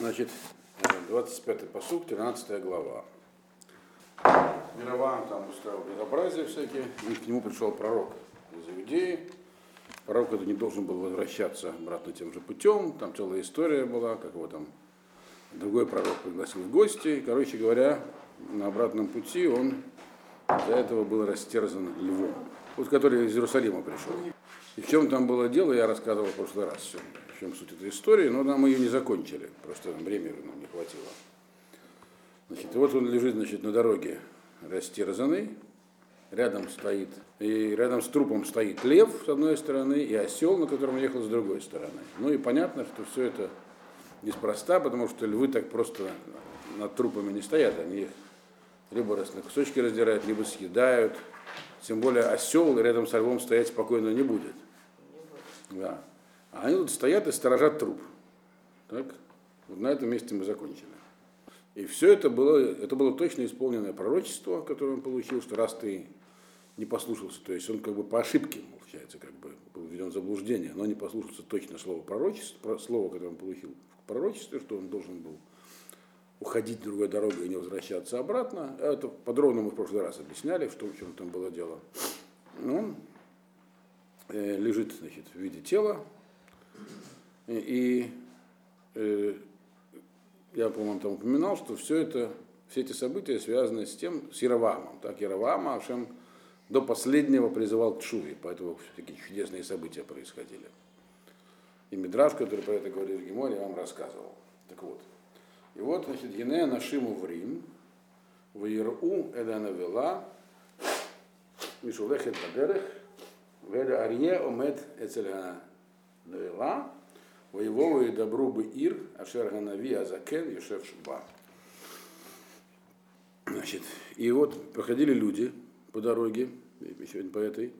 Значит, 25-й посуг, 13 глава. Мирован там устроил безобразие всякие, и к нему пришел пророк из Иудеи. Пророк это не должен был возвращаться обратно тем же путем, там целая история была, как его там другой пророк пригласил в гости. Короче говоря, на обратном пути он до этого был растерзан львом, вот который из Иерусалима пришел. И в чем там было дело, я рассказывал в прошлый раз, в чем суть этой истории, но нам ее не закончили, просто времени нам не хватило. Значит, вот он лежит значит, на дороге растерзанный, рядом стоит, и рядом с трупом стоит лев с одной стороны и осел, на котором ехал с другой стороны. Ну и понятно, что все это неспроста, потому что львы так просто над трупами не стоят, они их либо на кусочки раздирают, либо съедают. Тем более осел рядом с львом стоять спокойно не будет. Да. А они тут стоят и сторожат труп. Так? Вот на этом месте мы закончили. И все это было, это было точно исполненное пророчество, которое он получил, что раз ты не послушался, то есть он как бы по ошибке, получается, как бы был введен в заблуждение, но не послушался точно слова пророчества, слово, которое он получил в пророчестве, что он должен был уходить другой дорогой и не возвращаться обратно. Это подробно мы в прошлый раз объясняли, что, в чем там было дело. Он э, лежит значит, в виде тела, и э, я, по-моему, там упоминал, что все это, все эти события связаны с тем, с Яровамом. Так, Яровам Авшем до последнего призывал к Шуве, поэтому такие чудесные события происходили. И Мидраш, который про это говорит в Геморе, я вам рассказывал. Так вот, и вот, значит, Генея Нашиму в Рим, в Иру Эдана Вела, Мишулехет Бадерех, Веля Арье Омед Эцельга Вела, Воевову и добру бы Ир, Ашер Ганави Азакен, Юшев Шуба. Значит, и вот проходили люди по дороге, сегодня по этой,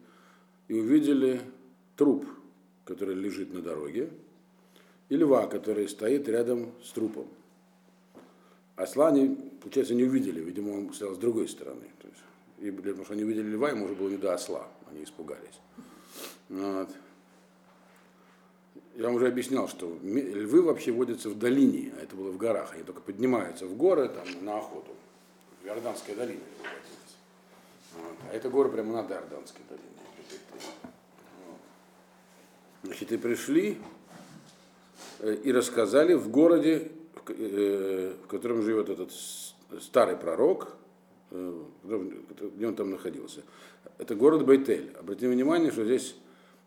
и увидели труп, который лежит на дороге, и льва, который стоит рядом с трупом. Осла они, получается, не увидели, видимо, он стоял с другой стороны. То есть, и, потому что они увидели льва, ему уже было не до осла, они испугались. Вот. Я вам уже объяснял, что львы вообще водятся в долине, а это было в горах. Они только поднимаются в горы там, на охоту. В Иорданской долине вот. А это горы прямо над Иорданской долиной. Значит, и пришли э, и рассказали в городе Э, в котором живет этот старый пророк, где он там находился. Это город Бейтель. Обратите внимание, что здесь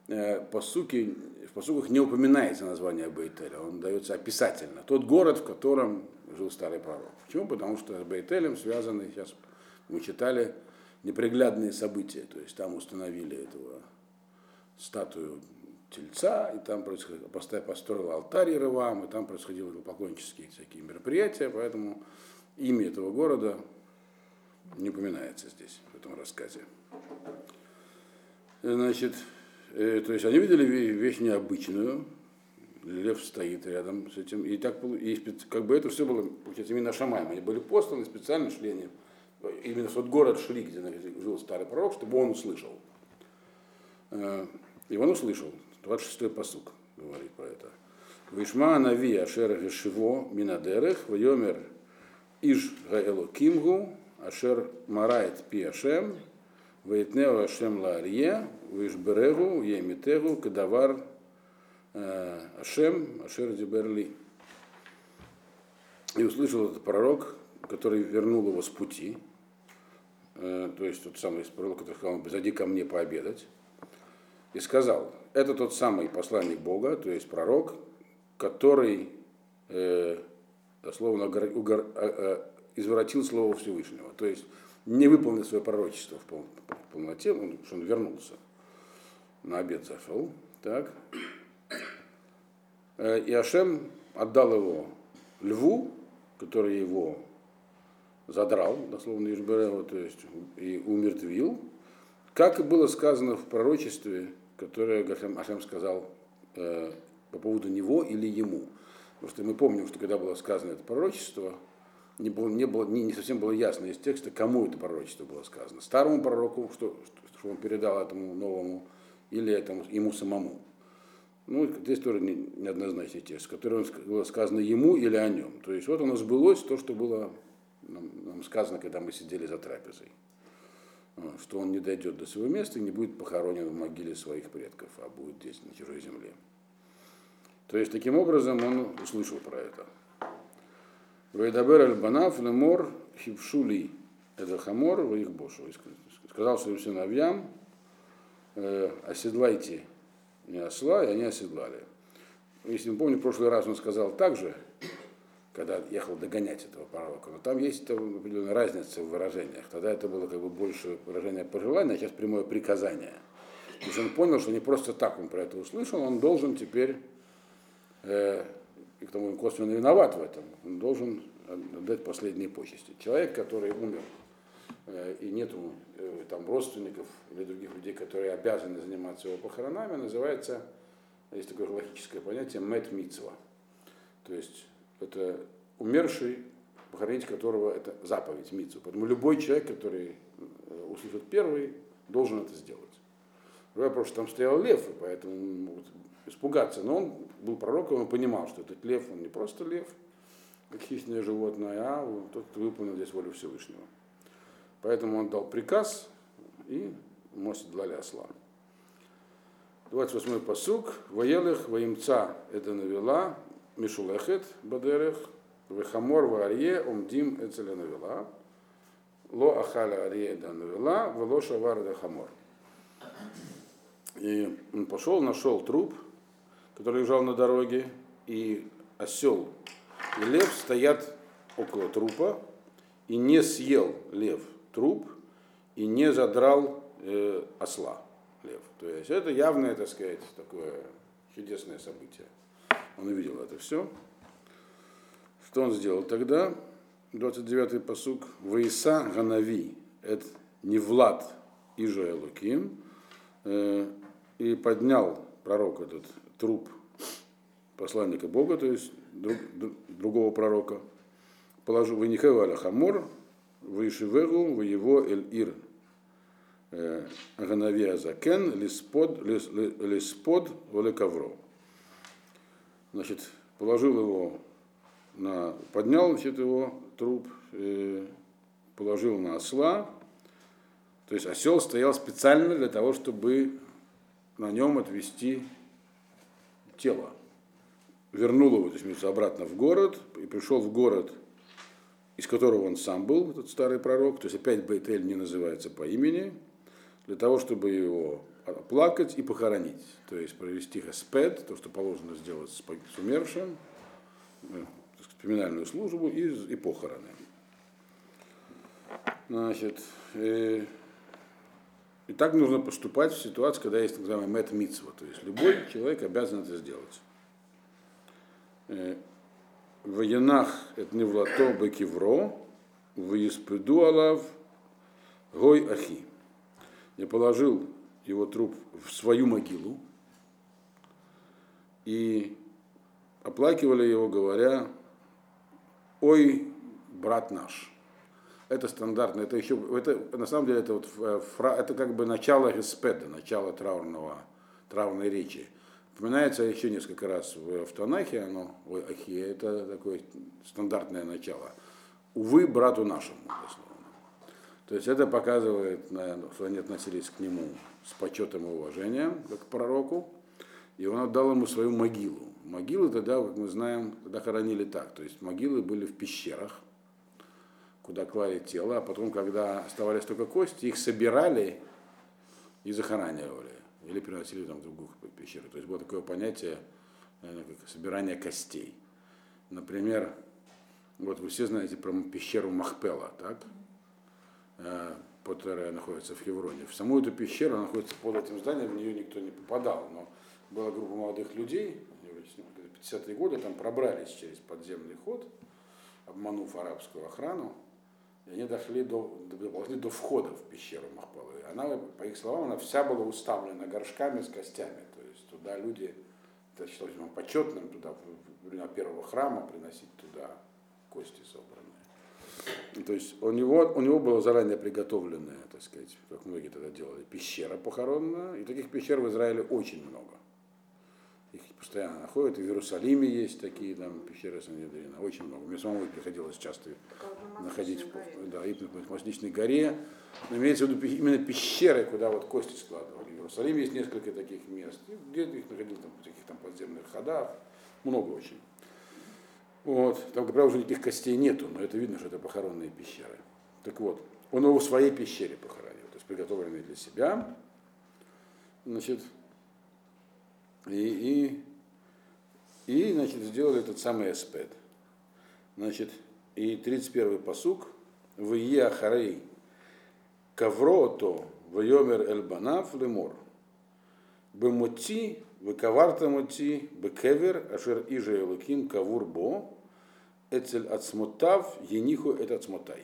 э, по сути, в посуках не упоминается название Бейтеля, он дается описательно. Тот город, в котором жил старый пророк. Почему? Потому что с Бейтелем связаны, сейчас мы читали, неприглядные события. То есть там установили этого статую тельца, и там происходило, построил алтарь Яровам, и там происходили поклоннические всякие мероприятия, поэтому имя этого города не упоминается здесь, в этом рассказе. Значит, э, то есть они видели вещь необычную, лев стоит рядом с этим, и так и как бы это все было, получается, именно Шамаем. Они были посланы специально шли они, именно в тот город шли, где жил старый пророк, чтобы он услышал. Э, и он услышал. 26-й посук говорит про это. Вишма нави ашер гешиво минадерех, вайомер иш гаэло кимгу, ашер марает пи ашем, ваитнео ашем лаарье, вишберегу, емитегу, кадавар ашем, ашер диберли. И услышал этот пророк, который вернул его с пути, э, то есть тот самый пророк, который сказал, зайди ко мне пообедать, и сказал, это тот самый посланник Бога, то есть пророк, который э, дословно э, извратил слово Всевышнего, то есть не выполнил свое пророчество в, пол, в полноте, он, что он вернулся, на обед зашел, так. Э, и Ашем отдал его льву, который его задрал, дословно Ишбереву, то есть и умертвил, как и было сказано в пророчестве которое Ашем сказал э, по поводу него или ему. Потому что мы помним, что когда было сказано это пророчество, не, было, не, было, не, не совсем было ясно из текста, кому это пророчество было сказано. Старому пророку, что, что он передал этому новому, или этому, ему самому. Ну, здесь тоже не- неоднозначный текст, который было сказано ему или о нем. То есть вот оно сбылось, то, что было нам, нам сказано, когда мы сидели за трапезой. Вот, Что он не дойдет до своего места и не будет похоронен в могиле своих предков, а будет здесь, на чужой земле. То есть, таким образом, он услышал про это. Вейдабер аль-банав лемор хившули это хамор в их бошу. Сказал своим сыновьям, э, оседлайте не осла, и они оседлали. Если вы помните, в прошлый раз он сказал так же, когда ехал догонять этого пророка. Но там есть там определенная разница в выражениях. Тогда это было как бы больше выражение пожелания, а сейчас прямое приказание. То есть он понял, что не просто так он про это услышал, он должен теперь, э, и к тому он косвенно виноват в этом, он должен отдать последние почести. Человек, который умер, э, и нету э, там родственников или других людей, которые обязаны заниматься его похоронами, называется, есть такое логическое понятие, мэт митцва. То есть это умерший, похоронить которого это заповедь митцва. Поэтому любой человек, который э, услышит первый, должен это сделать. Другой вопрос, что там стоял лев, и поэтому испугаться. Но он был пророком, он понимал, что этот лев, он не просто лев, как хищное животное, а тот, кто выполнил здесь волю Всевышнего. Поэтому он дал приказ, и мы оседлали осла. 28-й посук. Воелых воимца это навела, мишулехет бадерех, вехамор варье омдим эцеля навела, ло ахаля арье да навела, вело шавар хамор. И он пошел, нашел труп, который лежал на дороге, и осел и лев стоят около трупа, и не съел лев труп, и не задрал э, осла лев. То есть это явное, так сказать, такое чудесное событие. Он увидел это все. Что он сделал тогда? 29-й посук. Ваиса Ганави, это не Влад Ижа Элуким, э, и поднял пророк этот труп посланника Бога, то есть друг, дру- другого пророка, положил Ванихева аля Хамор, Ваишивегу, его Эль Ир, э, Ганавия Закен, Лиспод, Лис- Ли- Лиспод, Олекавро. Значит, положил его на, поднял значит, его труп, э, положил на осла, то есть осел стоял специально для того, чтобы на нем отвезти тело. Вернул его, то есть обратно в город, и пришел в город, из которого он сам был, этот старый пророк, то есть опять Бейтель не называется по имени, для того, чтобы его оплакать и похоронить, то есть провести хеспед, то, что положено сделать с умершим, э, поминальную службу и, и похороны. Значит, э, и так нужно поступать в ситуации, когда есть так называемый мэт митцва, то есть любой человек обязан это сделать. Э, В янах это не влато бекивро, в испеду алав гой ахи. Я положил его труп в свою могилу и оплакивали его, говоря, ой, брат наш. Это стандартно, это еще, это, на самом деле, это, вот, э, фра, это как бы начало респеда, начало траурного, траурной речи. Упоминается еще несколько раз в, в Танахе, оно, ой, ахи, это такое стандартное начало. Увы, брату нашему, дословно. То есть это показывает, наверное, что они относились к нему с почетом и уважением, как к пророку, и он отдал ему свою могилу. Могилы тогда, как мы знаем, тогда хоронили так, то есть могилы были в пещерах, куда клали тело, а потом, когда оставались только кости, их собирали и захоранивали. Или переносили там в другую пещеру. То есть было такое понятие, как собирание костей. Например, вот вы все знаете про пещеру Махпела, так? Э, которая находится в Хевроне. В саму эту пещеру она находится под этим зданием, в нее никто не попадал. Но была группа молодых людей, они в 50-е годы там пробрались через подземный ход, обманув арабскую охрану, и они дошли до, доползли до входа в пещеру Махпалы. Она, по их словам, она вся была уставлена горшками с костями. То есть туда люди, это считалось ну, почетным, туда время первого храма приносить туда кости собранные. То есть у него, у него было заранее приготовленная, так сказать, как многие тогда делали, пещера похоронная. И таких пещер в Израиле очень много. их постоянно находят. И в Иерусалиме есть такие там пещеры Сангедрина, очень много. Мне самому приходилось часто находить да, и на Масличной горе. Но имеется в виду именно пещеры, куда вот кости складывали. В Иерусалиме есть несколько таких мест. Где их находил там, в таких там подземных ходах. Много очень. Вот. Там, как правило, уже никаких костей нету, но это видно, что это похоронные пещеры. Так вот, он его в своей пещере похоронил, то есть приготовленный для себя. Значит, и, и, и значит, сделали этот самый эспед. Значит, и 31-й посук, в Ахарей Каврото Вайомер Эльбанав Лемор. Бемоти, Векаварта Моти, Бекевер, Ашер Иже Элуким Кавур Бо, Эцель Ацмотав, Ениху этот Ацмотай.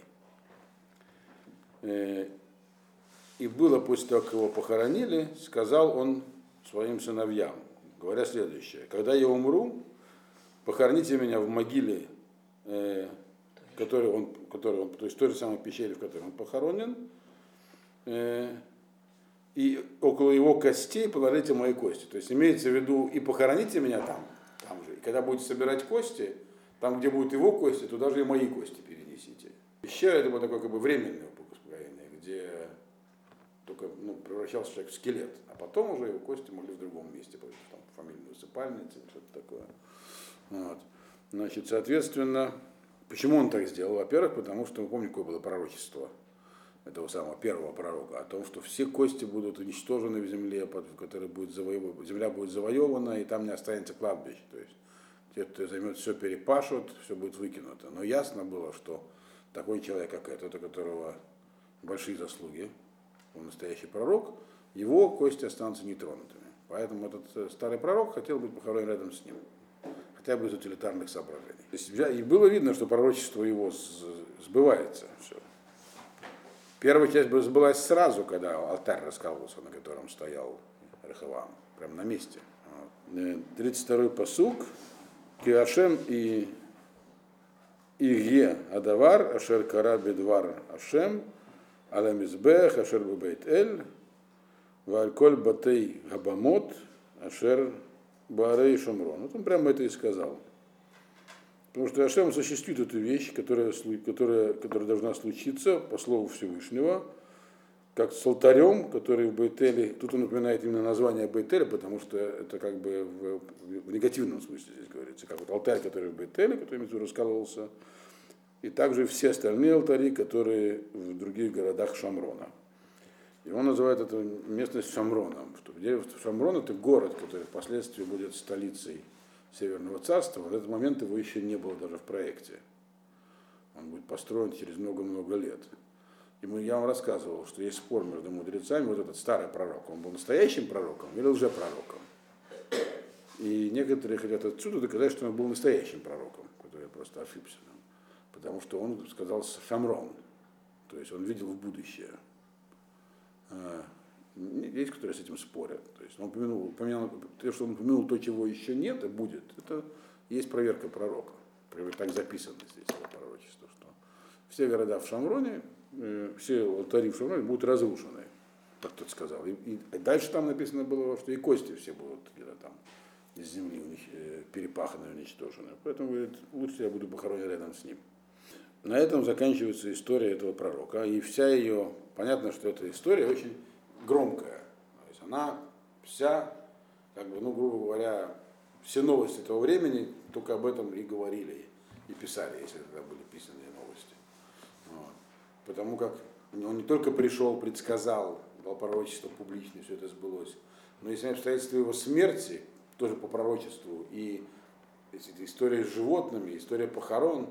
Э, и было после того, как его похоронили, сказал он своим сыновьям, говоря следующее. Когда я умру, похороните меня в могиле, э, который он, который он, то есть в той же самой пещере, в которой он похоронен, э, и около его костей положите мои кости. То есть имеется в виду и похороните меня там, там же. И когда будете собирать кости, там, где будут его кости, туда же и мои кости перенесите. Пещера это было такое как бы временное где только ну, превращался человек в скелет, а потом уже его кости могли в другом месте, там, фамильную усыпальницу что-то такое. Вот. Значит, соответственно, почему он так сделал? Во-первых, потому что, мы помним, какое было пророчество этого самого первого пророка, о том, что все кости будут уничтожены в земле, в которой будет завоевана, земля будет завоевана, и там не останется кладбищ. То есть те, кто займет все, перепашут, все будет выкинуто. Но ясно было, что такой человек, как этот, у которого большие заслуги, он настоящий пророк, его кости останутся нетронутыми. Поэтому этот э, старый пророк хотел быть похоронен рядом с ним, хотя бы из утилитарных соображений. То есть, и было видно, что пророчество его сбывается. Все. Первая часть бы сбылась сразу, когда алтарь раскалывался, на котором стоял Рахавам, прямо на месте. 32-й э, посук, Киашем и Иге Адавар, Ашер Кара Бедвар Ашем, Аламизбех, Ашер Бабейт Эль, Вальколь Батей Габамот, Ашер Баарей Шамрон. Вот он прямо это и сказал. Потому что Ашем осуществит эту вещь, которая, которая, которая должна случиться по слову Всевышнего, как с алтарем, который в Бейтеле, тут он напоминает именно название Бейтеля, потому что это как бы в, в негативном смысле здесь говорится, как вот алтарь, который в Бейтеле, который раскалывался, и также все остальные алтари, которые в других городах Шамрона. И он называет эту местность Шамроном. Шамрон это город, который впоследствии будет столицей Северного царства. В этот момент его еще не было даже в проекте. Он будет построен через много-много лет. И мы, я вам рассказывал, что есть спор между мудрецами, вот этот старый пророк, он был настоящим пророком или лжепророком. И некоторые хотят отсюда доказать, что он был настоящим пророком, который просто ошибся потому что он сказал Шамрон, то есть он видел в будущее. А, есть, которые с этим спорят. То есть он упомянул, упомянул, то, что он упомянул то, чего еще нет и будет, это есть проверка пророка. Так записано здесь это пророчество, что все города в Шамроне, э, все алтари в Шамроне будут разрушены, как тот сказал. И, и дальше там написано было, что и кости все будут где-то там из земли э, перепаханы, уничтожены. Поэтому говорит, лучше я буду похоронен рядом с ним. На этом заканчивается история этого пророка. И вся ее, понятно, что эта история очень громкая. То есть она вся, как бы, ну, грубо говоря, все новости этого времени только об этом и говорили, и писали, если это были писанные новости. Вот. Потому как он не только пришел, предсказал, дал пророчество публично, все это сбылось, но и сами обстоятельства его смерти, тоже по пророчеству, и история с животными, история похорон,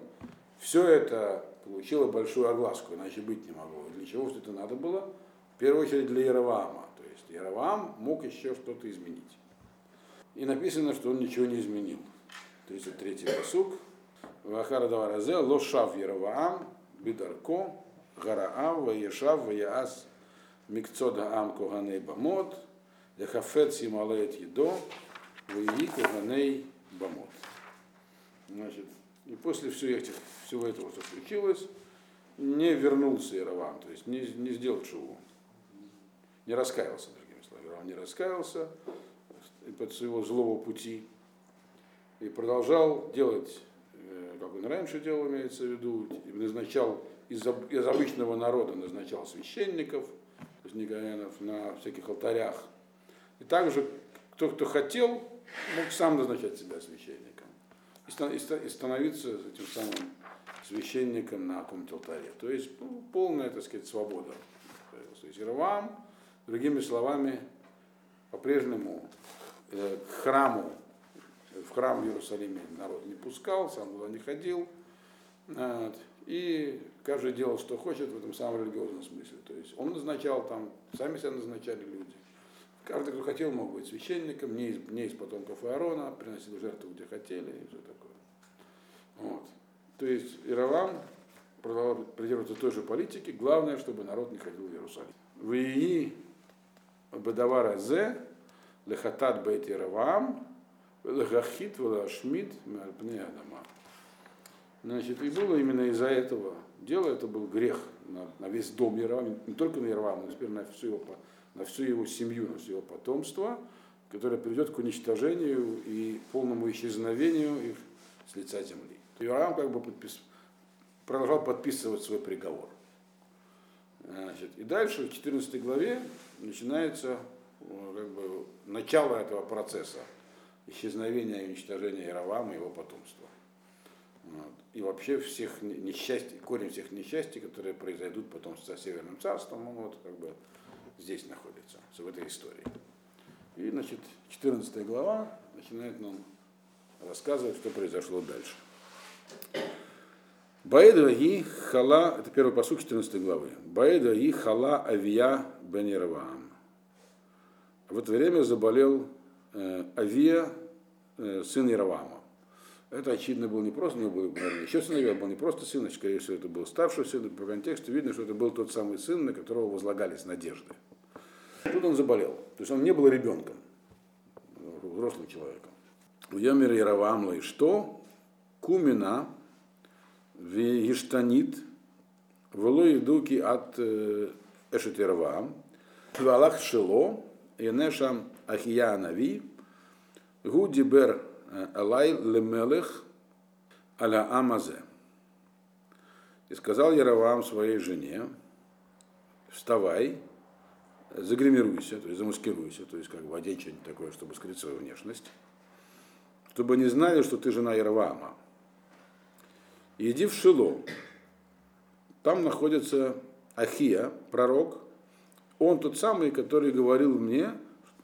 все это получило большую огласку, иначе быть не могло. Для чего все это надо было? В первую очередь для Яроваама. То есть Яроваам мог еще что-то изменить. И написано, что он ничего не изменил. 33-й посук. Вахара Даваразе, Лошав Яроваам, Бидарко, Гараав, Ваешав, Ваяас, Микцода Ам Коганей Бамот, Яхафет Сималеет Едо, Ваи Коганей Бамот. Значит, и после всего, этих, всего этого, что случилось, не вернулся Яровам, то есть не, не сделал шуву. Не раскаялся, другими словами. Яровам не раскаялся. под своего злого пути и продолжал делать, э, как он раньше делал, имеется в виду, назначал из, из обычного народа назначал священников, то есть Никоянов, на всяких алтарях. И также кто, кто хотел, мог сам назначать себя священником и, становиться этим самым священником на каком-то алтаре. То есть ну, полная, так сказать, свобода. То есть Иравам, другими словами, по-прежнему э, к храму, в храм в Иерусалиме народ не пускал, сам туда не ходил. Вот, и каждый делал, что хочет в этом самом религиозном смысле. То есть он назначал там, сами себя назначали люди. Каждый, кто хотел, мог быть священником, не из, не из потомков Аарона, приносил жертву, где хотели, и все такое. Вот. То есть Иравам продолжал той же политики, главное, чтобы народ не ходил в Иерусалим. В ии бедавара зе лехатат бейт Иравам лехахит велашмит мальпне адама. Значит, и было именно из-за этого дела, это был грех на, на весь дом Яровама, не только на Яровама, но теперь на всю, его, на всю его семью, на все его потомство, которое приведет к уничтожению и полному исчезновению их с лица земли. Иоанн как бы подпис... продолжал подписывать свой приговор. Значит, и дальше в 14 главе начинается как бы, начало этого процесса исчезновения и уничтожения Яровама и его потомства. Вот. И вообще всех несчастий, корень всех несчастий, которые произойдут потом со Северным царством, он вот как бы здесь находится, в этой истории. И, значит, 14 глава начинает нам рассказывать, что произошло дальше. Баэда и хала, это первый посуд 14 главы. Баэда и хала авия бенерваам. В это время заболел э, Авия, э, сын Яровама. Это, очевидно, был не просто, него был, наверное, еще сыновья, был не просто сын, а, скорее всего, это был старший сын. По контексту видно, что это был тот самый сын, на которого возлагались надежды. Тут он заболел. То есть он не был ребенком, взрослым человеком. Йомер Яровамла и что? Кумина вештанит влой дуки от э, Эшетерва, Валах Шило, Янешам Ахия Нави, Гудибер Алай Лемелех Аля Амазе. И сказал Яровам своей жене, вставай, загримируйся, то есть замаскируйся, то есть как бы одень что-нибудь такое, чтобы скрыть свою внешность, чтобы не знали, что ты жена Яровама иди в Шило. Там находится Ахия, пророк. Он тот самый, который говорил мне,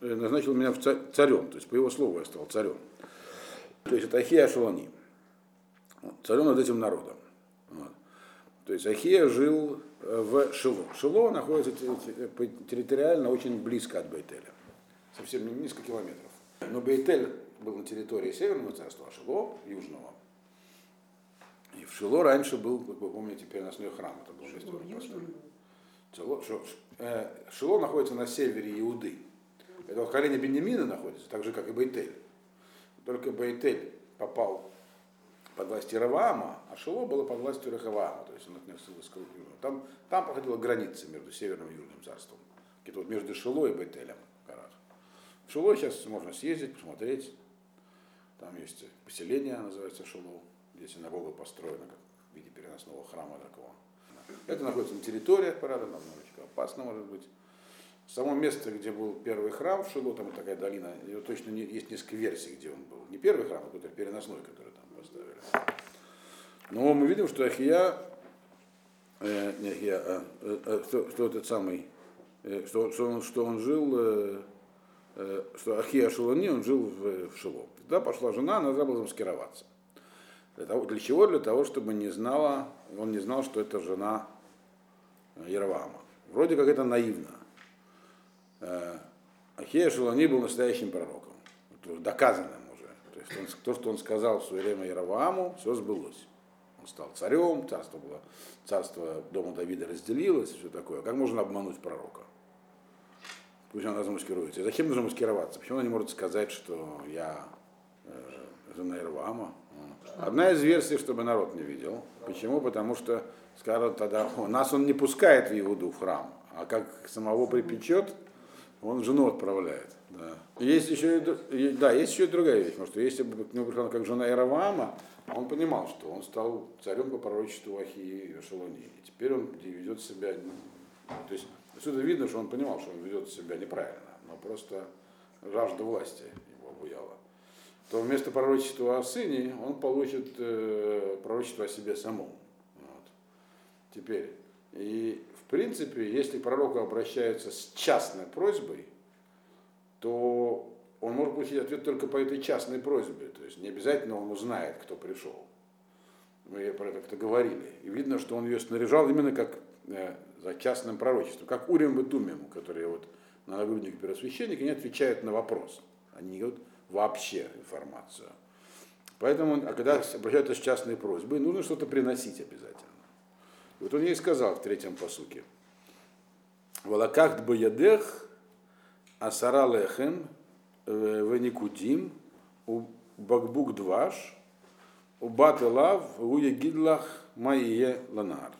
э, назначил меня царем, то есть по его слову я стал царем. То есть это Ахия Шалани, царем над этим народом. Вот. То есть Ахия жил в Шило. Шило находится территориально очень близко от Бейтеля, совсем несколько километров. Но Бейтель был на территории Северного царства, а Шило – Южного. И в Шило раньше был, как вы помните, переносной храм. Это был место Шило, э, Шило находится на севере Иуды. Это вот колени Бенемина находится, так же, как и Бейтель. Только Бейтель попал под власть Раваама, а Шило было под властью Рахаваама, то есть он относился к Южному. Там, там проходила граница между Северным и Южным царством. Где-то вот между Шило и Бейтелем в горах. В Шило сейчас можно съездить, посмотреть. Там есть поселение, называется Шило где синагога построена как в виде переносного храма такого. Это находится на территории парада, нам немножечко опасно может быть. Само место, где был первый храм в Шило, там такая долина, точно есть несколько версий, где он был. Не первый храм, а какой-то переносной, который там поставили. Но мы видим, что Ахия, э, не Ахия, а, э, э, что, что этот самый, э, что, что, он, что он жил, э, э, что Ахия Шилони, он жил в, в Шило. Тогда пошла жена, она забыла замаскироваться. Для, того, для чего? Для того, чтобы не знала, он не знал, что это жена Яровама. Вроде как это наивно. Э, Ахея Шелани был настоящим пророком, доказанным есть он, то, что он сказал в свое время Яроваму, все сбылось. Он стал царем, царство, было, царство дома Давида разделилось, все такое. Как можно обмануть пророка? Пусть она замаскируется. И зачем нужно маскироваться? Почему она не может сказать, что я э, жена Яровама? Одна из версий, чтобы народ не видел. Почему? Потому что скажут тогда, нас он не пускает в Иуду в храм, а как самого припечет, он жену отправляет. Да. Есть еще и, да, есть еще и другая вещь, потому что если бы к нему пришла как жена Ираваама, он понимал, что он стал царем по пророчеству Ахии и Шалони. И теперь он ведет себя, то есть отсюда видно, что он понимал, что он ведет себя неправильно, но просто жажда власти его обуяла. То вместо пророчества о сыне он получит э, пророчество о себе самом. Вот. Теперь, и в принципе, если к пророку обращаются с частной просьбой, то он может получить ответ только по этой частной просьбе. То есть не обязательно он узнает, кто пришел. Мы про это как-то говорили. И видно, что он ее снаряжал именно как э, за частным пророчеством, как Урим и Тумим, которые вот на нагруднике первосвященника, они отвечают на вопрос. Они не дают вообще информацию. Поэтому, а когда обращаются с частной просьбой, нужно что-то приносить обязательно. И вот он ей сказал в третьем посуке. Валакахт боядех асара лехем веникудим у бакбук дваш у бателав у егидлах маие ланар.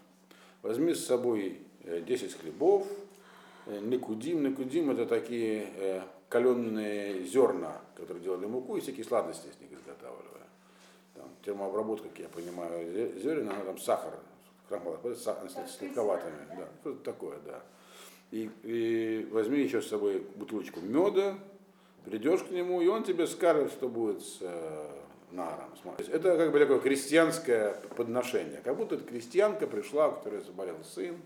Возьми с собой э, 10 хлебов, э, никудим. Никудим это такие э, каленые зерна, которые делали муку и всякие сладости с них изготавливали. Там, термообработка, как я понимаю, зе- зерен, она там сахар, крахмал, с сладковатыми, да, что-то такое, да. И, и возьми еще с собой бутылочку меда, придешь к нему, и он тебе скажет, что будет с э, наром. Это как бы такое крестьянское подношение. Как будто это крестьянка пришла, у которой заболел сын.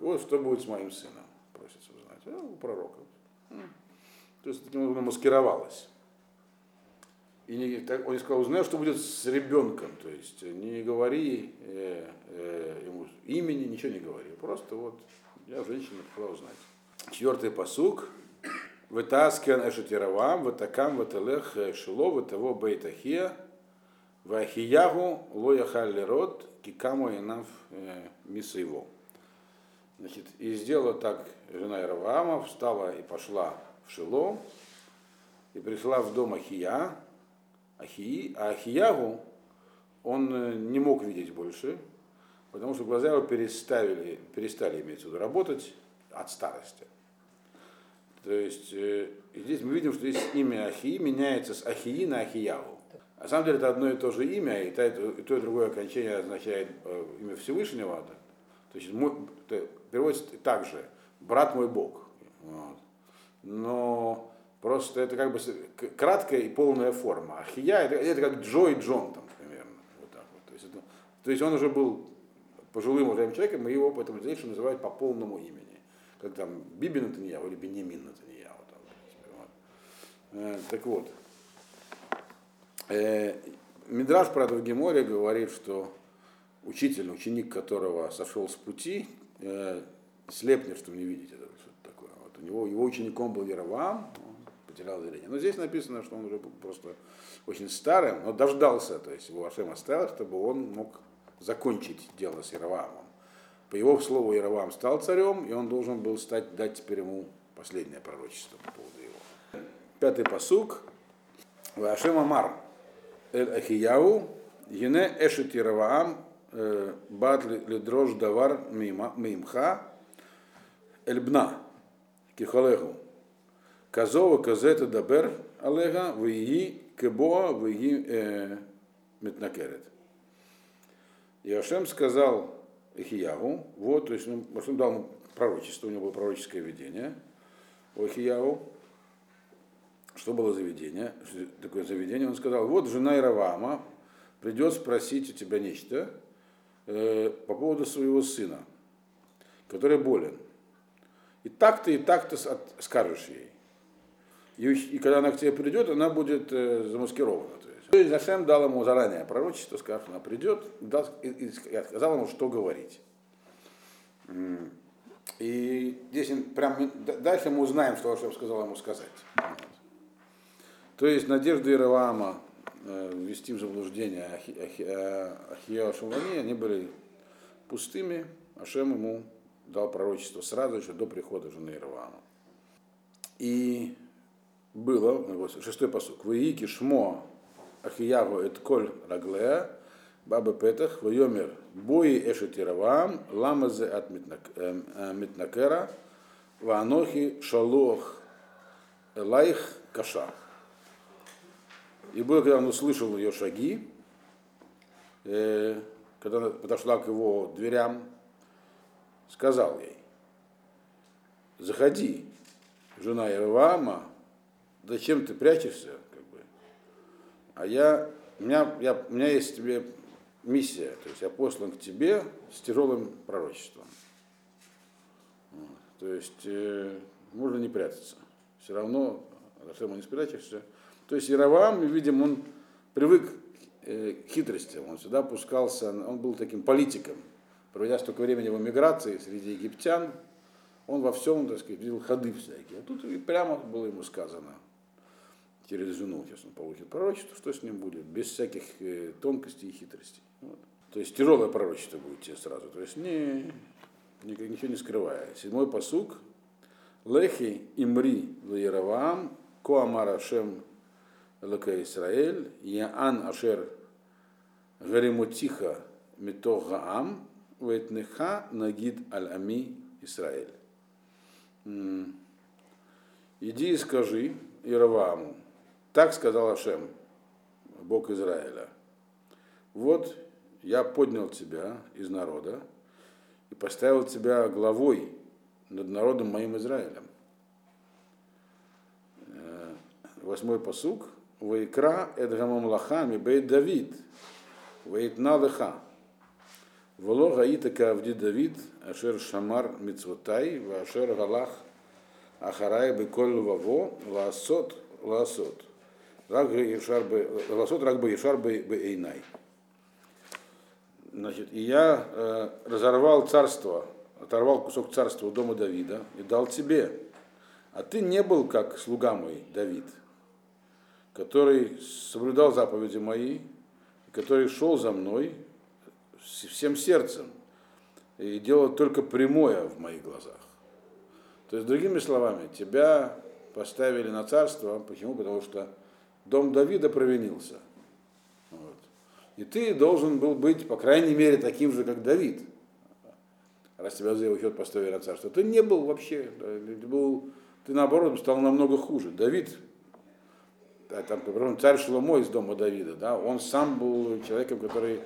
Вот что будет с моим сыном, просится узнать. А, у пророка. То есть таким образом маскировалась. И не, так, он не сказал, узнай, что будет с ребенком. То есть не говори э, э, ему имени, ничего не говори. Просто вот я женщина пришла узнать. Четвертый посук. Вытаскен эшетировам, вытакам, вытелех шило, вытаво бейтахия, вахиягу лояхалли род, кикамо инав мисаево. Значит, и сделала так жена Ираваама, встала и пошла в Шило, и пришла в дом Ахия, Ахии, а Ахиягу он э, не мог видеть больше, потому что глаза его переставили, перестали иметь в виду работать от старости. То есть э, здесь мы видим, что здесь имя Ахии меняется с Ахии на Ахиягу. На самом деле это одно и то же имя, и то и, то, и другое окончание означает э, имя Всевышнего. да. То есть мой, это переводится так же, брат мой Бог. Вот. Но просто это как бы краткая и полная форма. Ахия это, это как Джо и Джон там примерно. Вот так вот. То, есть это- то есть он уже был пожилым уважаемым человеком, и его поэтому еще называют по полному имени. Как там Биби Натаньяу или Бенемин Натаньяу. Там, вот. Э, так вот. Э, Мидраш, правда, в говорит, что учитель, ученик которого сошел с пути, э, слепнет, чтобы не видеть это что-то такое. Вот у него, его учеником был Яровам, потерял зрение. Но здесь написано, что он уже просто очень старым, но дождался, то есть его Ашем оставил, чтобы он мог закончить дело с Яровамом. По его слову Яровам стал царем, и он должен был стать, дать теперь ему последнее пророчество по поводу его. Пятый посук. Вашем Амар. Эль Ахияу. Ене эшет Яроваам. э, Бат лидрош давар мимха. Эль бна. Кихалеху. Казова казета дабер алега вии кебоа вии э, метнакерет. И Ашем сказал Ихиягу, вот, то есть ну, Ашем дал ему пророчество, у него было пророческое видение у Ихиягу. Что было за видение? Такое заведение? Он сказал, вот жена Иравама придет спросить у тебя нечто э, по поводу своего сына, который болен. И так ты, и так ты скажешь ей. И, и когда она к тебе придет, она будет э, замаскирована. То. То есть Зашем дал ему заранее пророчество, сказав, она придет, дал, и, сказал ему, что говорить. И здесь прям, дальше мы узнаем, что Ашем сказал ему сказать. То есть надежды Ираваама э, ввести в заблуждение Ахи- Ахи- э, Ахия Шалани, они были пустыми. Ашем ему дал пророчество сразу еще до прихода жены Ираваама. И было, ну, шестой посук, «Ваики шмо Ахиягу эт коль раглея, баба петах, вайомер бои эшет Ираваам, ламазе от Митнак- э, э, митнакера, ваанохи шалох Элайх Каша. И было, когда он услышал ее шаги, э, когда она подошла к его дверям, сказал ей, заходи, жена Иераваама, зачем ты прячешься? А я, у меня, я, у меня есть тебе миссия, то есть я послан к тебе с тяжелым пророчеством. Вот. То есть э, можно не прятаться. Все равно, от Ашема не спрячешься. То есть Яровам, видимо, он привык э, к хитростям, он всегда пускался, он был таким политиком. Проведя столько времени в эмиграции среди египтян, он во всем, так сказать, видел ходы всякие. А тут прямо было ему сказано, через жену, сейчас он получит пророчество, что с ним будет, без всяких э, тонкостей и хитростей. Вот. То есть тяжелое пророчество будет тебе сразу. То есть не, ничего не скрывая. Седьмой посук. Лехи имри лаеравам коамар ашем лака Исраэль яан ашер гаримутиха митох гаам ветнеха нагид аль ами Исраэль. Иди и скажи Ираваму, так сказал Ашем, Бог Израиля. Вот я поднял тебя из народа и поставил тебя главой над народом моим Израилем. Э, восьмой посук. Вайкра эдгамам лахами бейт Давид. Вейтна леха. Вело гаита кавди Давид, ашер шамар мицвотай, вашер галах ахарай беколь ваво, ласот, ласот. Рак бы Ешар Эйнай. Значит, и я э, разорвал царство, оторвал кусок царства у дома Давида и дал тебе. А ты не был как слуга мой, Давид, который соблюдал заповеди мои, который шел за мной всем сердцем и делал только прямое в моих глазах. То есть, другими словами, тебя поставили на царство. Почему? Потому что дом Давида провинился. Вот. И ты должен был быть, по крайней мере, таким же, как Давид. Раз тебя за его счет поставили на царство. Ты не был вообще, ты, был, ты наоборот стал намного хуже. Давид, там, например, царь Шломо из дома Давида, да, он сам был человеком, который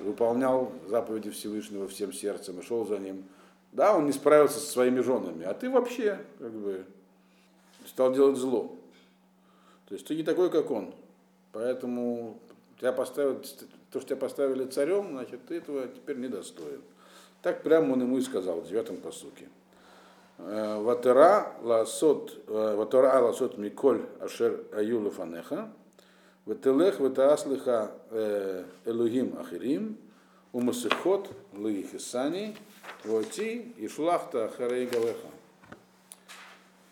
выполнял заповеди Всевышнего всем сердцем и шел за ним. Да, он не справился со своими женами, а ты вообще как бы стал делать зло. То есть ты не такой, как он. Поэтому тебя поставят, то, что тебя поставили царем, значит, ты этого теперь недостоин. Так прямо он ему и сказал в девятом посуке. «Э, ватера ласот, э, ватера ласот миколь ашер аюлу фанеха, ветелех ветааслиха э, элугим ахирим, умасыхот лыихисани, воти и шлахта ахарей галеха.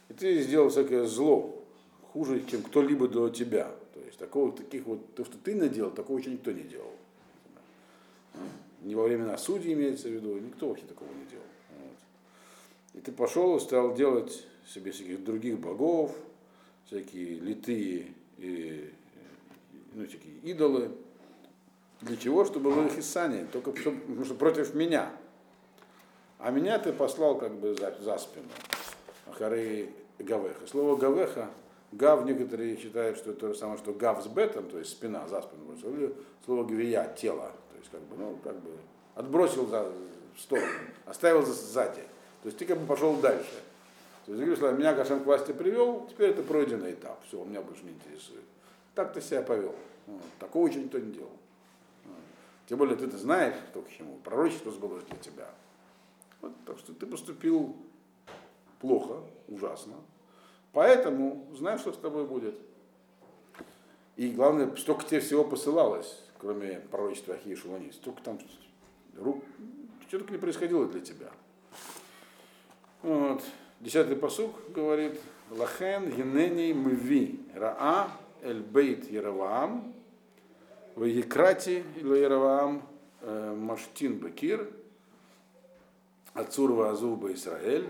И ты сделал всякое зло хуже, чем кто-либо до тебя. То есть такого, таких вот, то, что ты наделал, такого еще никто не делал. Не во времена судей имеется в виду, никто вообще такого не делал. Вот. И ты пошел и стал делать себе всяких других богов, всякие литые и ну, всякие идолы. Для чего? Чтобы было их Исане, только чтобы, потому что против меня. А меня ты послал как бы за, за спину. Ахары Гавеха. Слово Гавеха Гав некоторые считают, что это то же самое, что гав с бетом, то есть спина за спину. Или слово гвия, тело. То есть как бы, ну, как бы отбросил за, в сторону, оставил за, сзади. То есть ты как бы пошел дальше. То есть, говоришь, меня Гашем к власти привел, теперь это пройденный этап. Все, меня больше не интересует. Так ты себя повел. Вот. Такого еще никто не делал. Вот. Тем более ты-то знаешь, кто к чему. Пророчество сбылось для тебя. Вот, так что ты поступил плохо, ужасно. Поэтому знай, что с тобой будет. И главное, столько тебе всего посылалось, кроме пророчества Ахии Шулани, столько там рук, что только не происходило для тебя. Вот. Десятый посук говорит, Лахен генени мви раа эль бейт Яроваам, в Екрати Яроваам э, Маштин Бакир, Ацурва Азуба Исраэль,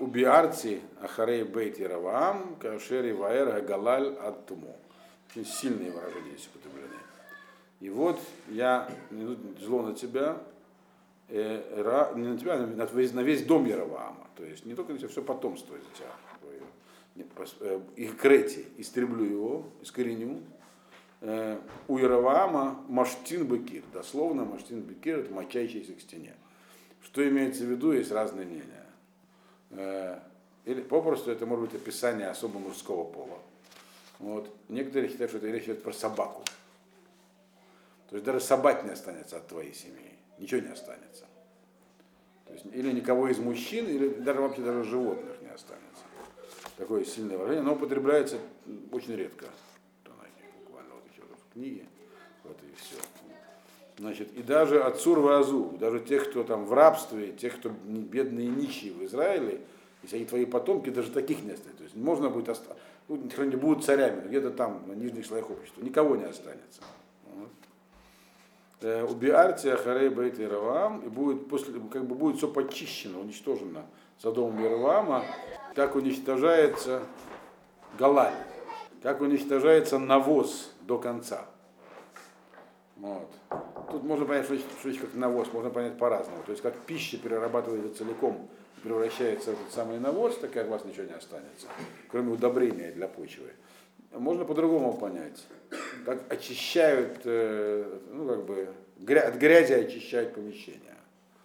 убиарти Ахарей Бейт Яраваам, Кашери Ваэр Галаль Аттуму. Очень сильные выражения здесь употреблены. И вот я зло на тебя, э, не на тебя, а на весь, на весь дом Яроваама. То есть не только на тебя, все потомство из тебя. и Крети, истреблю его, искореню. У Яроваама Маштин Бекир, дословно Маштин Бекир это мочающийся к стене. Что имеется в виду, есть разные мнения. Или попросту это может быть описание особо мужского пола. Вот. Некоторые считают, что это речь идет про собаку. То есть даже собак не останется от твоей семьи. Ничего не останется. То есть, или никого из мужчин, или даже вообще даже животных не останется. Такое сильное выражение, но употребляется очень редко. Буквально вот еще в книге. Вот и все. Значит, и даже от Сурвазу, даже тех, кто там в рабстве, тех, кто бедные и нищие в Израиле, если они твои потомки, даже таких не останется. То есть можно будет остаться, ну, не будут царями, где-то там, на нижних слоях общества, никого не останется. Э, Убиарте Ахарей Бейт и Равам, и будет, после, как бы будет все почищено, уничтожено Содомом и Равама, как уничтожается Галаль, как уничтожается навоз до конца. Вот. Тут можно понять, что, что как навоз, можно понять по-разному. То есть как пища перерабатывается целиком, превращается в этот самый навоз, так от вас ничего не останется, кроме удобрения для почвы. Можно по-другому понять. Как очищают, э, ну как бы, от грязи очищают помещение.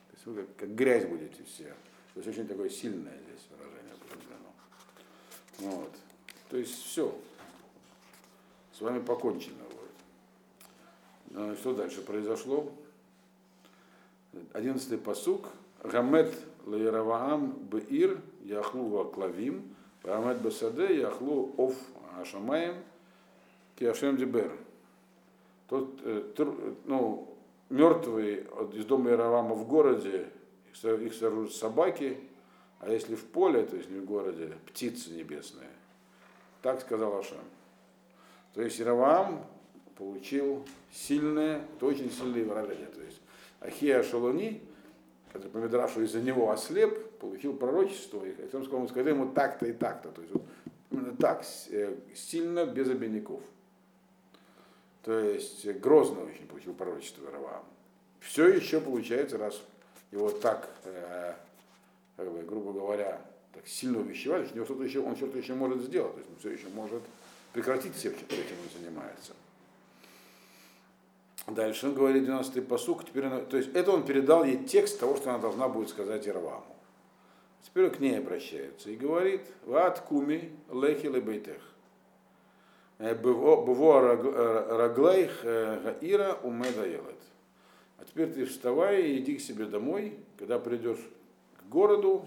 То есть вы как, как грязь будете все. То есть очень такое сильное здесь выражение определено. Вот. То есть все. С вами покончено. Что дальше произошло? Одиннадцатый посук. Гамет лаираваам беир яхлу клавим. Гамет басаде яхлу оф Ашамаем Киашем Дибер. Тот, э, ну, мертвые из дома Иеравама в городе, их сожрут собаки, а если в поле, то есть не в городе, птицы небесные. Так сказал Ашам. То есть Иеравам получил сильное, это очень сильные выражения. То есть Ахия Шалони, который по Медрашу из-за него ослеп, получил пророчество, и он сказал, сказал ему так-то и так-то. То есть именно так, э, сильно, без обиняков. То есть грозно очень получил пророчество Раваам. Все еще получается, раз его так, э, как бы, грубо говоря, так сильно увещевали, что что-то еще, он что-то еще может сделать, то есть он все еще может прекратить все, этим он занимается. Дальше он говорит 12-й посук, теперь, то есть это он передал ей текст того, что она должна будет сказать Ирваму. Теперь он к ней обращается и говорит, «Ват куми лехи лебейтех». Э, Быво э, раглайх э, гаира умеда елет. А теперь ты вставай и иди к себе домой, когда придешь к городу,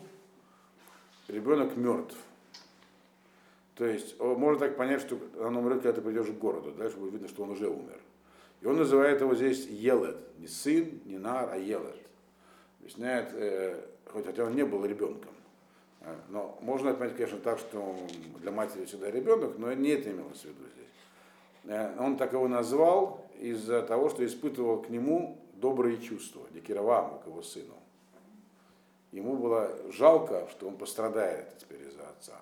ребенок мертв. То есть можно так понять, что он умрет, когда ты придешь к городу. Дальше будет видно, что он уже умер. И он называет его здесь Елет. Не сын, не нар, а Елет. Объясняет, хотя он не был ребенком. А, но можно отметить, конечно, так, что для матери всегда ребенок, но не это имелось в виду здесь. Э, он так его назвал из-за того, что испытывал к нему добрые чувства, Декироваму, к его сыну. Ему было жалко, что он пострадает теперь из-за отца.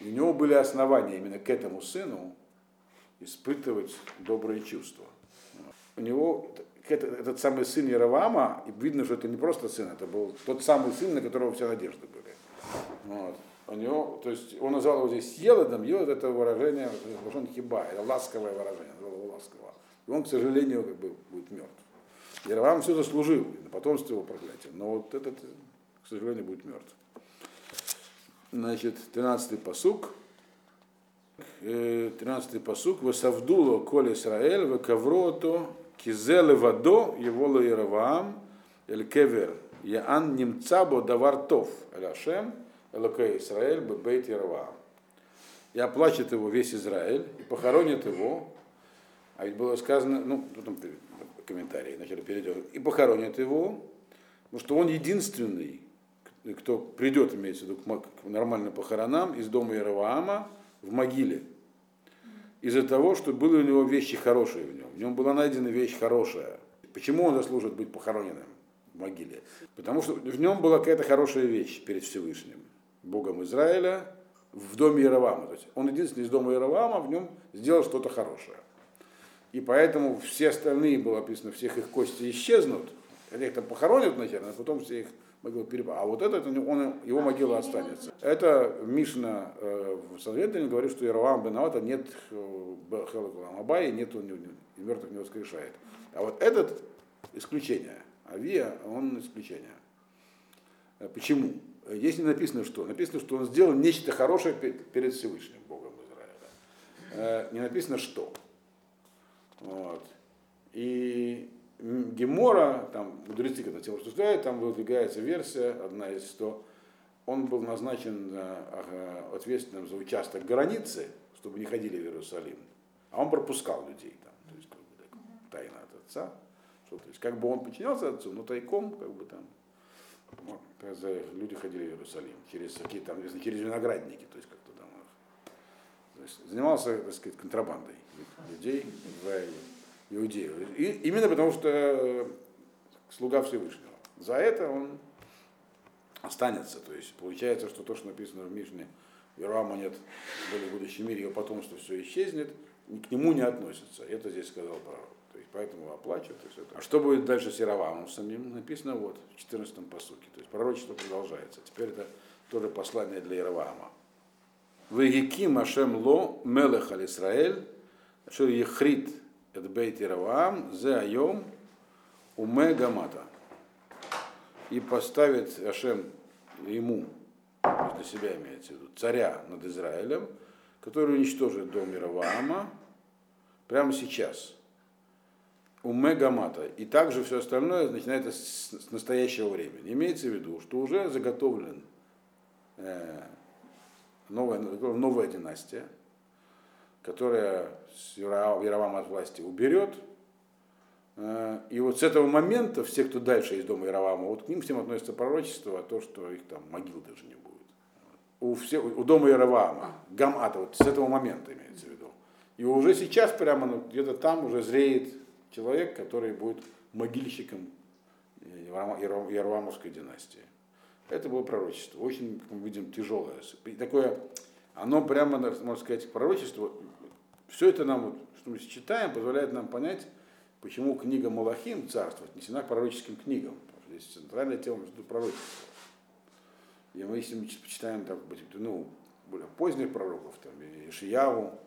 И у него были основания именно к этому сыну испытывать добрые чувства. У него этот самый сын Яровама, и видно, что это не просто сын, это был тот самый сын, на которого вся надежда были. Вот. У него, то есть он назвал его здесь Елодом, Елод это выражение, он хиба, это ласковое выражение, назвал его ласково. И он, к сожалению, как бы будет мертв. Яровам все заслужил, на потомство его проклятие, но вот этот, к сожалению, будет мертв. Значит, 13-й посук. 13-й посук. Васавдуло коль Исраэль, векаврото Кизеле вадо его Яроваам, эль кевер, яан немцабо давартов, эль Ашем, элокей Исраэль, бейт Яроваам. И оплачет его весь Израиль, и похоронит его, а ведь было сказано, ну, потом комментарии, вначале перейдем, и похоронит его, потому что он единственный, кто придет, имеется в виду, к нормальным похоронам из дома Яроваама в могиле из-за того, что были у него вещи хорошие в нем. В нем была найдена вещь хорошая. Почему он заслужит быть похороненным в могиле? Потому что в нем была какая-то хорошая вещь перед Всевышним, Богом Израиля, в доме Яровама. То есть он единственный из дома Яровама в нем сделал что-то хорошее. И поэтому все остальные, было написано, всех их кости исчезнут, Они их там похоронят вначале, а потом все их А вот этот, он, его могила останется. Это Мишна э, в Санведрине говорит, что Яровам Бенавата нет Хелакулам Абай, нет он и мертвых не воскрешает. А вот этот исключение. Авия, он исключение. Э, почему? Здесь не написано что. Написано, что он сделал нечто хорошее перед Всевышним Богом Израиля. Э, не написано что. Вот. И Гемора, там мудрецы, когда тем рассуждают, там выдвигается версия, одна из, что он был назначен э, ответственным за участок границы, чтобы не ходили в Иерусалим, а он пропускал людей там, то есть как бы, так, тайна от отца, что, то есть как бы он подчинялся отцу, но тайком как бы там когда люди ходили в Иерусалим через какие там, через виноградники, то есть как-то там то есть, занимался, так сказать, контрабандой людей в Иудею. И именно потому, что э, слуга Всевышнего. За это он останется. То есть получается, что то, что написано в Мишне, Верама нет в будущем мире, его потомство все исчезнет, к нему не относится. Это здесь сказал пророк поэтому оплачивают и все это. А что будет дальше с Яровамом самим? Написано вот в 14 посуке. То есть пророчество продолжается. Теперь это тоже послание для Яровама. Вегиким Ашем Ло Мелех Аль Исраэль, Ашер Ехрит Эд Бейт Яровам, Зе Айом Уме Гамата. И поставит Ашем ему, для себя имеется в виду, царя над Израилем, который уничтожит дом Яровама прямо сейчас – у Мегамата. И также все остальное начинается с настоящего времени. Имеется в виду, что уже заготовлен э, новая, новая династия, которая Яровам от власти уберет. Э, и вот с этого момента все, кто дальше из дома Яровама, вот к ним всем относится пророчество, а то, что их там могил даже не будет. У, все, у дома Яровама, Гамата, вот с этого момента имеется в виду. И уже сейчас прямо ну, где-то там уже зреет человек, который будет могильщиком Ярвамовской династии. Это было пророчество, очень, как мы видим, тяжелое. Такое, оно прямо, можно сказать, пророчество, все это нам, что мы читаем, позволяет нам понять, почему книга Малахим, царство, отнесена к пророческим книгам. Здесь центральная тема между пророчеством. И мы, если мы почитаем так, ну, более поздних пророков, там, Ишияву,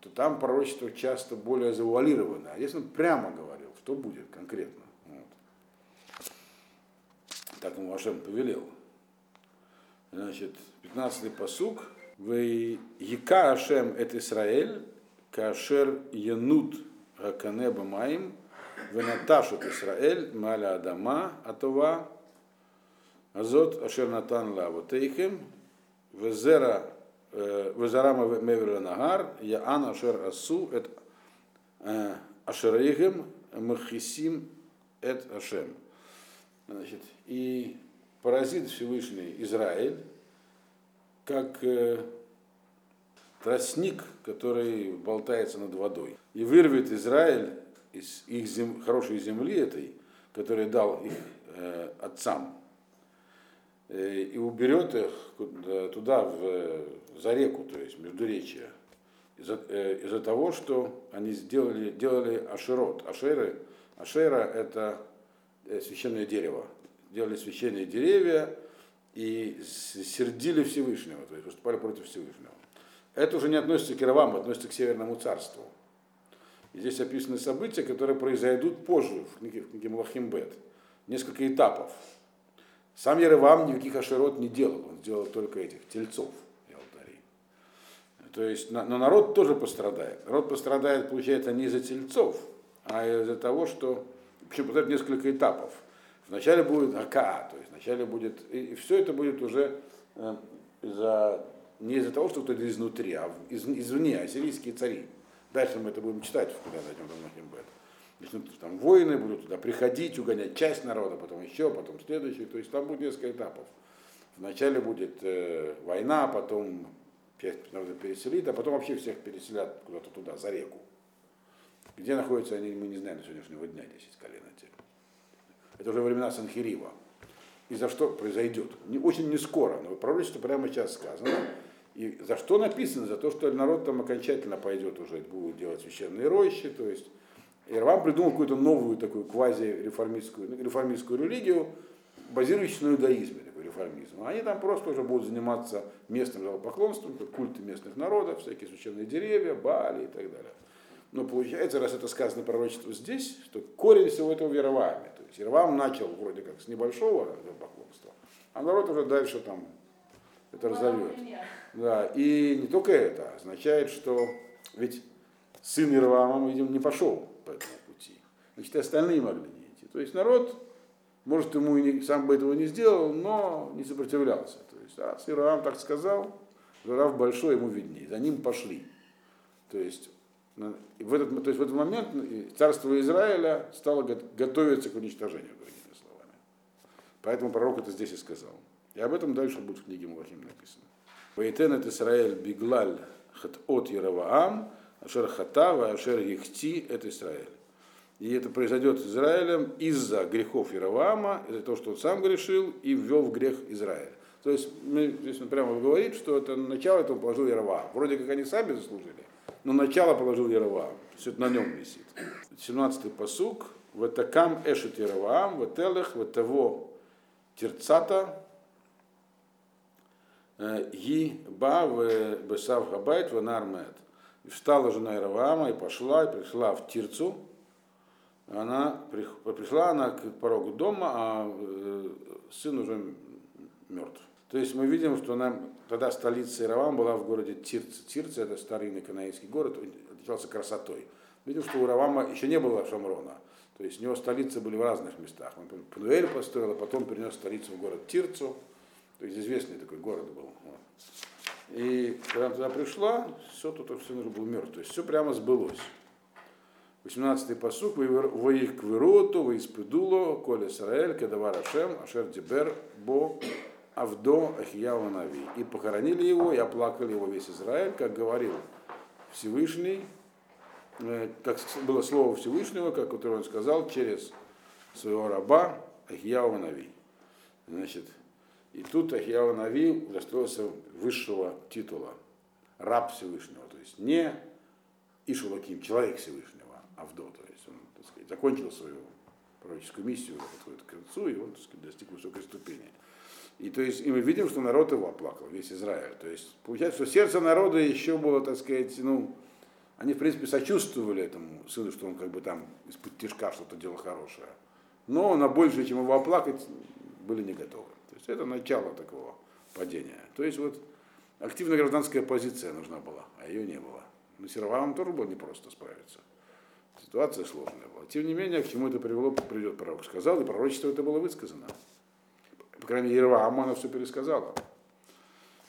то там пророчество часто более завуалировано. А если он прямо говорил, что будет конкретно. Вот. Так ему Ашем повелел. Значит, 15-й посук. Вы Ека Ашем это Израиль, Кашер Янут Хаканеба Маим, Венаташут Израиль, Маля Адама, Атова, Азот Ашер Натан Лавотейхем, Везера Везарама Мевера Нагар, Яан Ашер Асу, эт Ашерейгем, Махисим, эт Ашем. Значит, и поразит Всевышний Израиль, как э, тростник, который болтается над водой. И вырвет Израиль из их зем, хорошей земли этой, которую дал их э, отцам, э, и уберет их туда, в за реку, то есть Междуречье, из-за э, из того, что они сделали, делали ашерот. Ашеры, ашера – это э, священное дерево. Делали священные деревья и сердили Всевышнего, то есть выступали против Всевышнего. Это уже не относится к Ираваму, относится к Северному царству. И здесь описаны события, которые произойдут позже в книге, в книге Малахимбет. Несколько этапов. Сам Еревам никаких ашерот не делал, он сделал только этих тельцов. То есть, но народ тоже пострадает. Народ пострадает, получается, не из-за тельцов, а из-за того, что... Вот это несколько этапов. Вначале будет АКА, то есть вначале будет... И, и все это будет уже э, из-за не из-за того, что кто-то изнутри, а из, извне, ассирийские цари. Дальше мы это будем читать, когда дойдем до Махимбет. Начнут там воины будут туда приходить, угонять часть народа, потом еще, потом следующий. То есть там будет несколько этапов. Вначале будет э, война, потом часть народа переселит, а потом вообще всех переселят куда-то туда, за реку. Где находятся они, мы не знаем до сегодняшнего дня, 10 колен эти. Это уже времена Санхирива. И за что произойдет? Не, очень не скоро, но пророчество прямо сейчас сказано. И за что написано? За то, что народ там окончательно пойдет уже, будет делать священные рощи, то есть Ирвам придумал какую-то новую такую квази-реформистскую реформистскую религию, базирующуюся на иудаизме, такой реформизм. Они там просто уже будут заниматься местным поклонством, культы местных народов, всякие священные деревья, бали и так далее. Но получается, раз это сказано пророчество здесь, что корень всего этого в Яроваме. То есть Яровам начал вроде как с небольшого поклонства, а народ уже дальше там это разовьет. Да, и не только это, означает, что ведь сын Яровама, видимо, не пошел по этому пути. Значит, и остальные могли не идти. То есть народ, может, ему и не, сам бы этого не сделал, но не сопротивлялся. То есть, а, Яровам так сказал, Жираф большой, ему виднее, за ним пошли. То есть в этот, то есть в этот момент царство Израиля стало готовиться к уничтожению, другими словами. Поэтому пророк это здесь и сказал. И об этом дальше будет в книге Мулахим написано. Ваитен это Израиль биглаль хат от Яроваам, ашер хатава, ашер ехти это Израиль. И это произойдет с Израилем из-за грехов Яроваама, из-за того, что он сам грешил и ввел в грех Израиля. То есть мы, здесь он прямо говорит, что это начало этого положил Яроваам. Вроде как они сами заслужили, но начало положил Яроваам. Все это на нем висит. 17-й посук. Ватакам эшет Яроваам, вателех, ватаво терцата, ги ба бесав габайт ванармет. И встала жена Яроваама и пошла, и пришла в Тирцу. Она пришла она к порогу дома, а сын уже мертв. То есть мы видим, что нам тогда столица Иравам была в городе Тирц. Тирц это старинный канаийский город, отличался красотой. Видим, что у Равама еще не было Шамрона. То есть у него столицы были в разных местах. Он Пануэль построил, а потом перенес столицу в город Тирцу. То есть известный такой город был. И когда она туда пришла, все тут все уже был мертв. То есть все прямо сбылось. 18-й посук, вы их к вироту, вы испедуло, коля Сараэль, кедавар Ашем, Ашер Дибер, Бо, Авдо Ахияу Нави. И похоронили его, и оплакали его весь Израиль, как говорил Всевышний, э, как было слово Всевышнего, как которое он сказал через своего раба Ахияу Нави. Значит, и тут Ахияу Нави удостоился высшего титула, раб Всевышнего, то есть не Ишулаким, человек Всевышнего, Авдо, то есть он, так сказать, закончил свою пророческую миссию, подходит к концу, и он, так сказать, достиг высокой ступени. И то есть и мы видим, что народ его оплакал, весь Израиль. То есть получается, что сердце народа еще было, так сказать, ну, они, в принципе, сочувствовали этому сыну, что он как бы там из-под тяжка что-то делал хорошее. Но на большее, чем его оплакать, были не готовы. Есть это начало такого падения. То есть вот активная гражданская позиция нужна была, а ее не было. Но Сервам тоже было непросто справиться. Ситуация сложная была. Тем не менее, к чему это привело, придет пророк. Сказал, и пророчество это было высказано по крайней мере, Ервааму она все пересказала.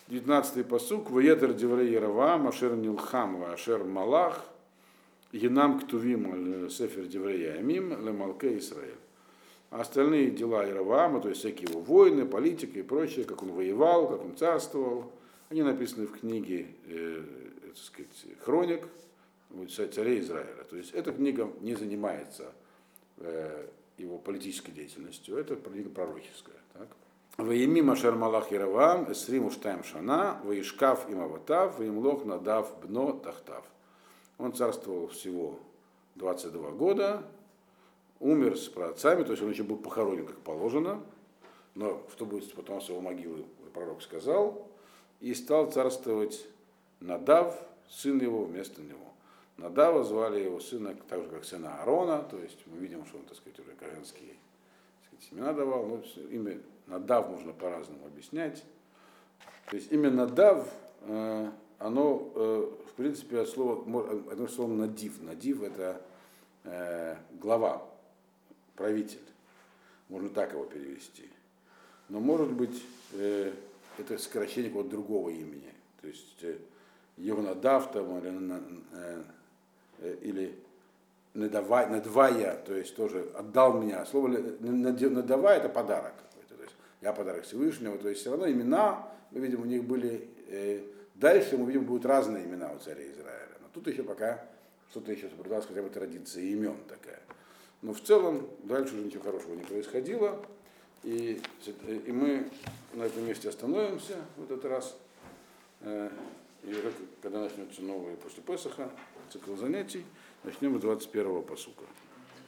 19-й посук, Ваедер Девре Ерваам, Ашер Нилхам, Ашер Малах, Енам Ктувим, Сефер Девре Ямим, Лемалке Исраэль. А остальные дела Яроваама, то есть всякие его войны, политика и прочее, как он воевал, как он царствовал, они написаны в книге э, так сказать, хроник царей Израиля. То есть эта книга не занимается э, его политической деятельностью, это книга пророческая. Так? Ваеми Машер Малах Яровам, Эсрим Уштайм Шана, Ваишкав им Аватав, Ваимлох Надав Бно Тахтав. Он царствовал всего 22 года, умер с праотцами, то есть он еще был похоронен, как положено, но что будет потом с его могилы, пророк сказал, и стал царствовать Надав, сын его вместо него. Надава звали его сына так же, как сына Аарона, то есть мы видим, что он, так сказать, уже коленский семена давал, но имя Надав можно по-разному объяснять. То есть имя Надав, э, оно, э, в принципе, от слова, одно слово Надив. Надив это э, глава, правитель. Можно так его перевести. Но может быть это сокращение какого-то другого имени. То есть Йонадав там, или, или надавай, надвая, то есть тоже отдал меня. Слово надавай это подарок. То есть я подарок Всевышнего. То есть все равно имена, мы видим, у них были. Э, дальше мы видим, будут разные имена у царя Израиля. Но тут еще пока что-то еще соблюдалось, хотя бы традиция имен такая. Но в целом дальше уже ничего хорошего не происходило. И, и мы на этом месте остановимся в этот раз. Э, и когда начнется новый после Песаха цикл занятий, Начнем с 21 посука.